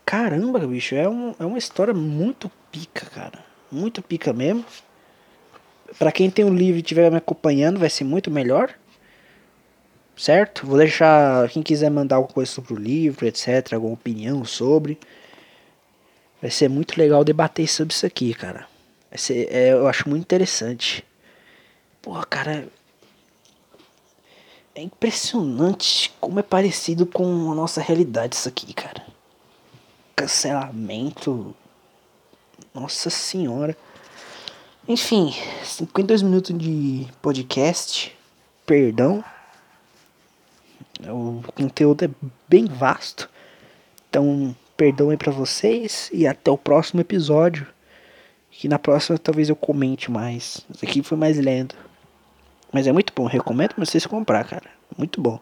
Speaker 1: Caramba, bicho, é, um, é uma história muito pica, cara. Muito pica mesmo. Para quem tem o livro e estiver me acompanhando, vai ser muito melhor. Certo? Vou deixar quem quiser mandar alguma coisa sobre o livro, etc, alguma opinião sobre. Vai ser muito legal debater sobre isso aqui, cara. Vai ser, é, eu acho muito interessante. Porra, cara, é impressionante como é parecido com a nossa realidade isso aqui, cara. Cancelamento. Nossa senhora. Enfim, 52 minutos de podcast. Perdão. O conteúdo é bem vasto. Então, perdão aí pra vocês e até o próximo episódio. Que na próxima talvez eu comente mais. Esse aqui foi mais lento. Mas é muito bom, recomendo vocês comprar, cara. Muito bom.